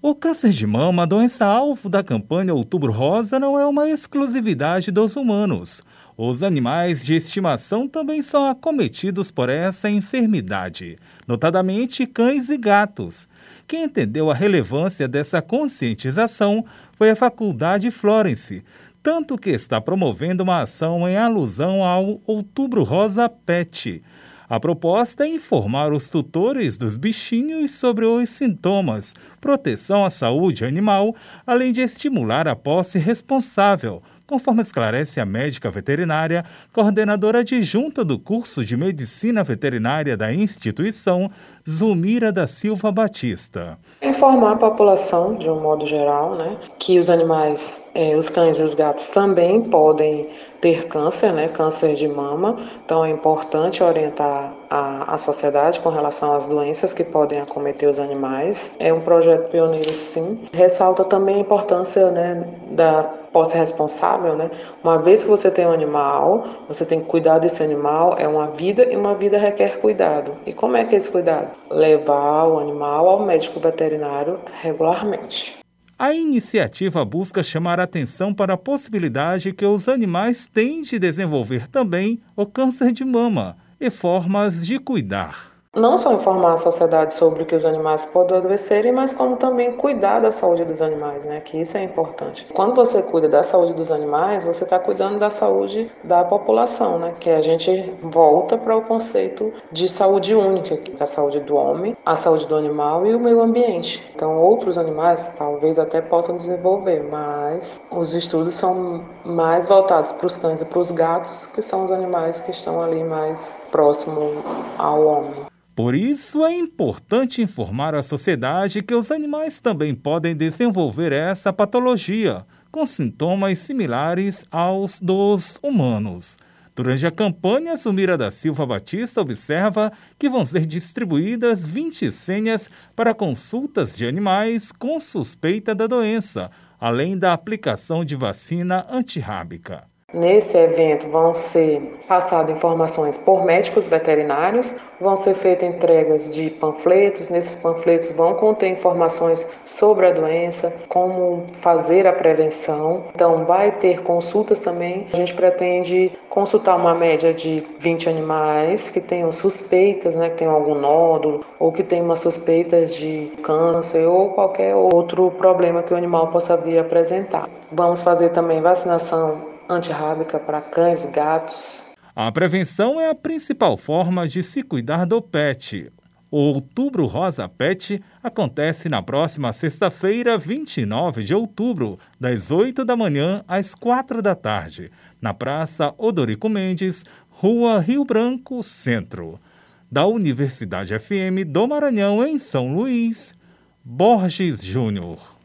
O câncer de mama, doença alvo da campanha Outubro Rosa, não é uma exclusividade dos humanos. Os animais de estimação também são acometidos por essa enfermidade, notadamente cães e gatos. Quem entendeu a relevância dessa conscientização foi a Faculdade Florence, tanto que está promovendo uma ação em alusão ao Outubro Rosa Pet a proposta é informar os tutores dos bichinhos sobre os sintomas, proteção à saúde animal, além de estimular a posse responsável, conforme esclarece a médica veterinária, coordenadora adjunta do curso de Medicina Veterinária da instituição, Zumira da Silva Batista. Informar a população, de um modo geral, né, que os animais, eh, os cães e os gatos também podem ter câncer, né, câncer de mama. Então é importante orientar a, a sociedade com relação às doenças que podem acometer os animais. É um projeto pioneiro, sim. Ressalta também a importância né, da posse responsável, né? Uma vez que você tem um animal, você tem que cuidar desse animal, é uma vida e uma vida requer cuidado. E como é que é esse cuidado? Levar o animal ao médico veterinário regularmente. A iniciativa busca chamar atenção para a possibilidade que os animais têm de desenvolver também o câncer de mama e formas de cuidar não só informar a sociedade sobre o que os animais podem adoecerem, mas como também cuidar da saúde dos animais, né? Que isso é importante. Quando você cuida da saúde dos animais, você está cuidando da saúde da população, né? Que a gente volta para o conceito de saúde única, que é a saúde do homem, a saúde do animal e o meio ambiente. Então, outros animais talvez até possam desenvolver, mas os estudos são mais voltados para os cães e para os gatos, que são os animais que estão ali mais próximo ao homem. Por isso é importante informar a sociedade que os animais também podem desenvolver essa patologia, com sintomas similares aos dos humanos. Durante a campanha, Sumira da Silva Batista observa que vão ser distribuídas 20 senhas para consultas de animais com suspeita da doença, além da aplicação de vacina antirrábica. Nesse evento vão ser passadas informações por médicos veterinários, vão ser feitas entregas de panfletos. Nesses panfletos vão conter informações sobre a doença, como fazer a prevenção. Então, vai ter consultas também. A gente pretende consultar uma média de 20 animais que tenham suspeitas, né, que tenham algum nódulo ou que tenham uma suspeita de câncer ou qualquer outro problema que o animal possa vir apresentar. Vamos fazer também vacinação antirrábica para cães e gatos. A prevenção é a principal forma de se cuidar do pet. O Outubro Rosa Pet acontece na próxima sexta-feira, 29 de outubro, das 8 da manhã às 4 da tarde, na Praça Odorico Mendes, Rua Rio Branco, Centro. Da Universidade FM do Maranhão, em São Luís, Borges Júnior.